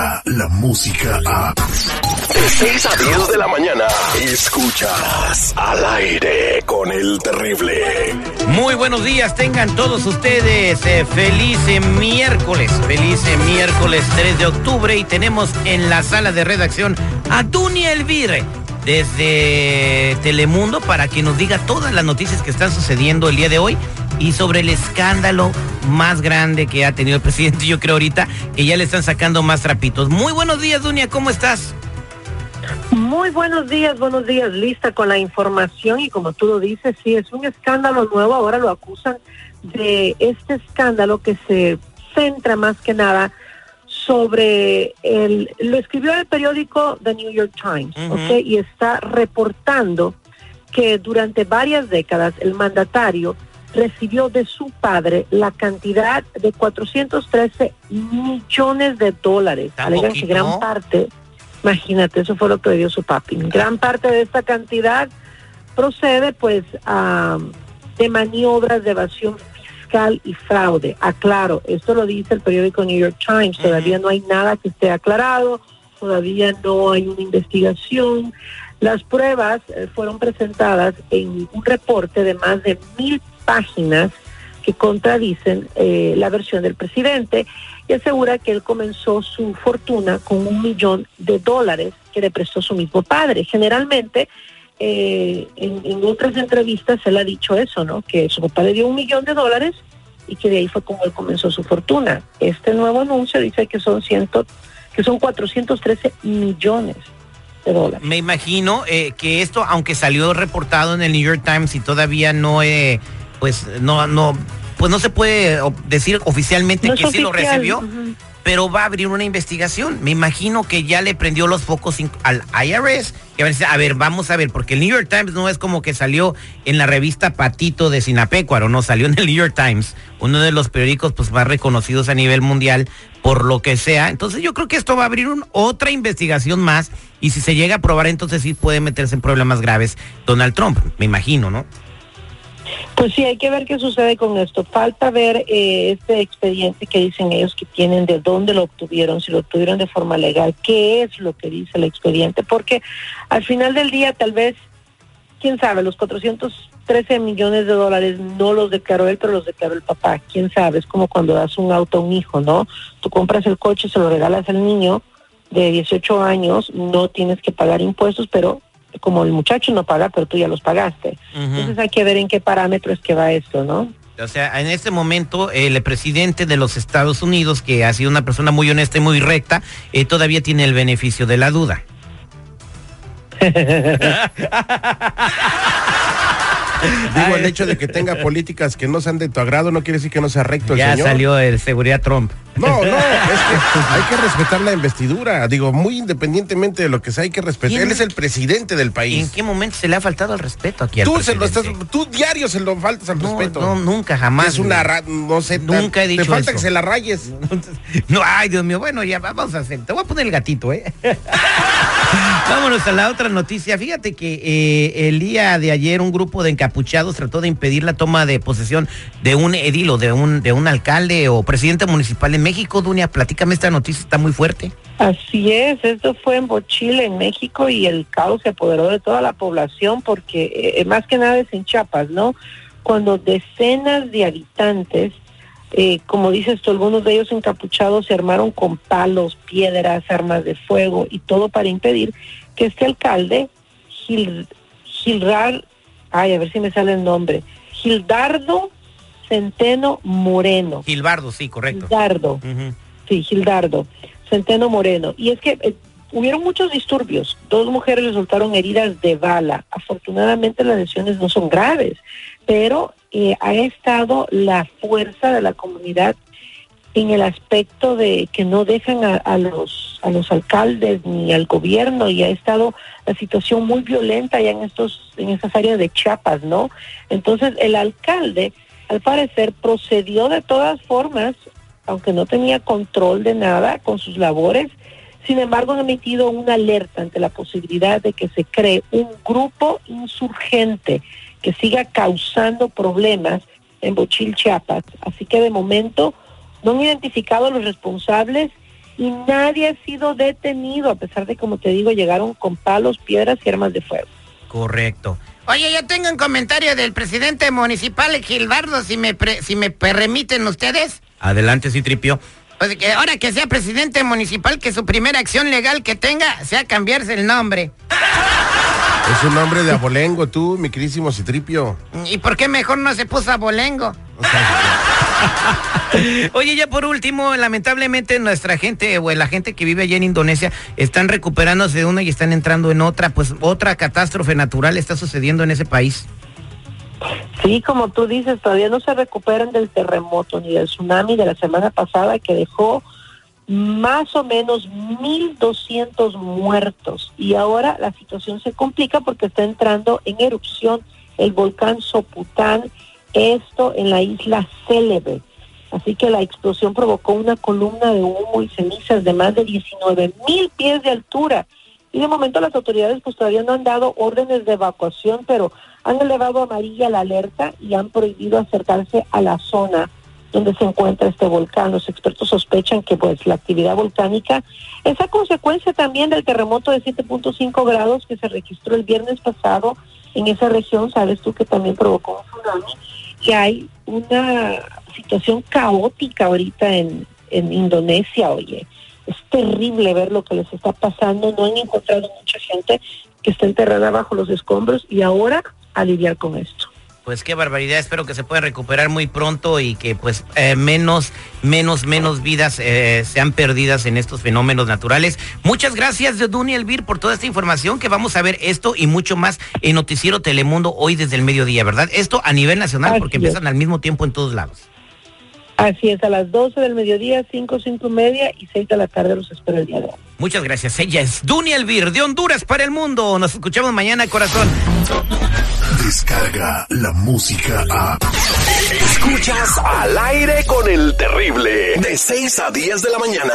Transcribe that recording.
llega la música a... De 6 a 10 de la mañana, escuchas al aire con el terrible. Muy buenos días, tengan todos ustedes eh, feliz eh, miércoles, feliz eh, miércoles 3 de octubre y tenemos en la sala de redacción a Dunia Elvire desde Telemundo para que nos diga todas las noticias que están sucediendo el día de hoy y sobre el escándalo más grande que ha tenido el presidente, yo creo ahorita que ya le están sacando más trapitos. Muy buenos días, Dunia, ¿cómo estás? Muy buenos días, buenos días, lista con la información y como tú lo dices, sí, es un escándalo nuevo, ahora lo acusan de este escándalo que se centra más que nada sobre el, lo escribió el periódico The New York Times, ¿ok? Y está reportando que durante varias décadas el mandatario recibió de su padre la cantidad de 413 millones de dólares. Alegan que gran parte, imagínate, eso fue lo que le dio su papi. Gran parte de esta cantidad procede pues a, de maniobras de evasión fiscal y fraude. Aclaro, esto lo dice el periódico New York Times, todavía no hay nada que esté aclarado, todavía no hay una investigación. Las pruebas eh, fueron presentadas en un reporte de más de mil páginas que contradicen eh, la versión del presidente y asegura que él comenzó su fortuna con un millón de dólares que le prestó su mismo padre. Generalmente, eh, en, otras entrevistas él ha dicho eso, ¿no? Que su papá le dio un millón de dólares y que de ahí fue como él comenzó su fortuna. Este nuevo anuncio dice que son ciento, que son 413 millones. De. Me imagino eh, que esto, aunque salió reportado en el New York Times y todavía no eh, pues no, no, pues no se puede decir oficialmente No que sí lo recibió, pero va a abrir una investigación. Me imagino que ya le prendió los focos al IRS. Que va a decir, a ver, vamos a ver, porque el New York Times no es como que salió en la revista Patito de Sinapecuaro, no, salió en el New York Times, uno de los periódicos pues más reconocidos a nivel mundial por lo que sea. Entonces yo creo que esto va a abrir un- otra investigación más y si se llega a probar entonces sí puede meterse en problemas graves Donald Trump, me imagino, ¿no? Pues sí, hay que ver qué sucede con esto. Falta ver eh, este expediente que dicen ellos que tienen, de dónde lo obtuvieron, si lo obtuvieron de forma legal, qué es lo que dice el expediente, porque al final del día tal vez, quién sabe, los 413 millones de dólares no los declaró él, pero los declaró el papá. Quién sabe, es como cuando das un auto a un hijo, ¿no? Tú compras el coche, se lo regalas al niño de 18 años, no tienes que pagar impuestos, pero como el muchacho no paga, pero tú ya los pagaste. Entonces hay que ver en qué parámetros que va esto, ¿no? O sea, en este momento el presidente de los Estados Unidos, que ha sido una persona muy honesta y muy recta, eh, todavía tiene el beneficio de la duda. Digo, el hecho de que tenga políticas que no sean de tu agrado no quiere decir que no sea recto el ya señor. salió el seguridad Trump. No, no, es que hay que respetar la investidura. Digo, muy independientemente de lo que sea, hay que respetar. Él es el presidente del ¿En país. qué momento se le ha faltado el respeto aquí al Tú se lo estás, presidente? tú diario se lo faltas al No, respeto. no, nunca, jamás. Es una, ra- no sé, Nunca he dicho Te falta eso. que se la rayes. No, ay, Dios mío, bueno, ya vamos a hacer. Te voy a poner el gatito, ¿eh? Vámonos a la otra noticia. Fíjate que eh, el día de ayer un grupo de encapuchados trató de impedir la toma de posesión de un edil o de un, de un alcalde o presidente municipal en México. Dunia, platícame esta noticia, está muy fuerte. Así es, esto fue en Bochile, en México, y el caos se apoderó de toda la población porque eh, más que nada es en Chiapas, ¿no? Cuando decenas de habitantes, eh, como dices tú, algunos de ellos encapuchados se armaron con palos, piedras, armas de fuego y todo para impedir que este alcalde, Gil, Gilrar, ay, a ver si me sale el nombre, Gildardo Centeno Moreno. Gilbardo, sí, correcto. Gildardo. Sí, Gildardo, Centeno Moreno. Y es que eh, hubieron muchos disturbios. Dos mujeres resultaron heridas de bala. Afortunadamente las lesiones no son graves, pero eh, ha estado la fuerza de la comunidad en el aspecto de que no dejan a, a los a los alcaldes ni al gobierno y ha estado la situación muy violenta ya en estos en estas áreas de Chiapas, ¿no? Entonces el alcalde al parecer procedió de todas formas, aunque no tenía control de nada con sus labores. Sin embargo, han emitido una alerta ante la posibilidad de que se cree un grupo insurgente que siga causando problemas en Bochil, Chiapas. Así que de momento no han identificado a los responsables y nadie ha sido detenido, a pesar de, como te digo, llegaron con palos, piedras y armas de fuego. Correcto. Oye, yo tengo un comentario del presidente municipal Gilbardo, si me, si me permiten ustedes. Adelante, Citripio. Pues que ahora que sea presidente municipal, que su primera acción legal que tenga sea cambiarse el nombre. Es un nombre de abolengo, tú, mi querísimo Citripio. ¿Y por qué mejor no se puso abolengo? Oye, ya por último, lamentablemente nuestra gente o la gente que vive allá en Indonesia están recuperándose de una y están entrando en otra, pues otra catástrofe natural está sucediendo en ese país. Sí, como tú dices, todavía no se recuperan del terremoto ni del tsunami de la semana pasada que dejó más o menos 1.200 muertos. Y ahora la situación se complica porque está entrando en erupción el volcán Sopután, esto en la isla Célebre. Así que la explosión provocó una columna de humo y cenizas de más de 19 mil pies de altura. Y de momento las autoridades pues todavía no han dado órdenes de evacuación, pero han elevado amarilla la alerta y han prohibido acercarse a la zona donde se encuentra este volcán. Los expertos sospechan que pues la actividad volcánica es a consecuencia también del terremoto de 7.5 grados que se registró el viernes pasado en esa región, sabes tú que también provocó un tsunami y hay una situación caótica ahorita en, en Indonesia, oye. Es terrible ver lo que les está pasando. No han encontrado mucha gente que está enterrada bajo los escombros y ahora a lidiar con esto. Pues qué barbaridad, espero que se pueda recuperar muy pronto y que pues eh, menos, menos, menos vidas eh, sean perdidas en estos fenómenos naturales. Muchas gracias, Duny Elvir, por toda esta información que vamos a ver esto y mucho más en Noticiero Telemundo hoy desde el mediodía, ¿verdad? Esto a nivel nacional porque empiezan al mismo tiempo en todos lados. Así es, a las 12 del mediodía, 5, 5 y media y 6 de la tarde los espero el día de hoy. Muchas gracias. Ella es Duny Elvir, de Honduras para el mundo. Nos escuchamos mañana, corazón. Descarga la música a... Escuchas al aire con el terrible, de 6 a 10 de la mañana.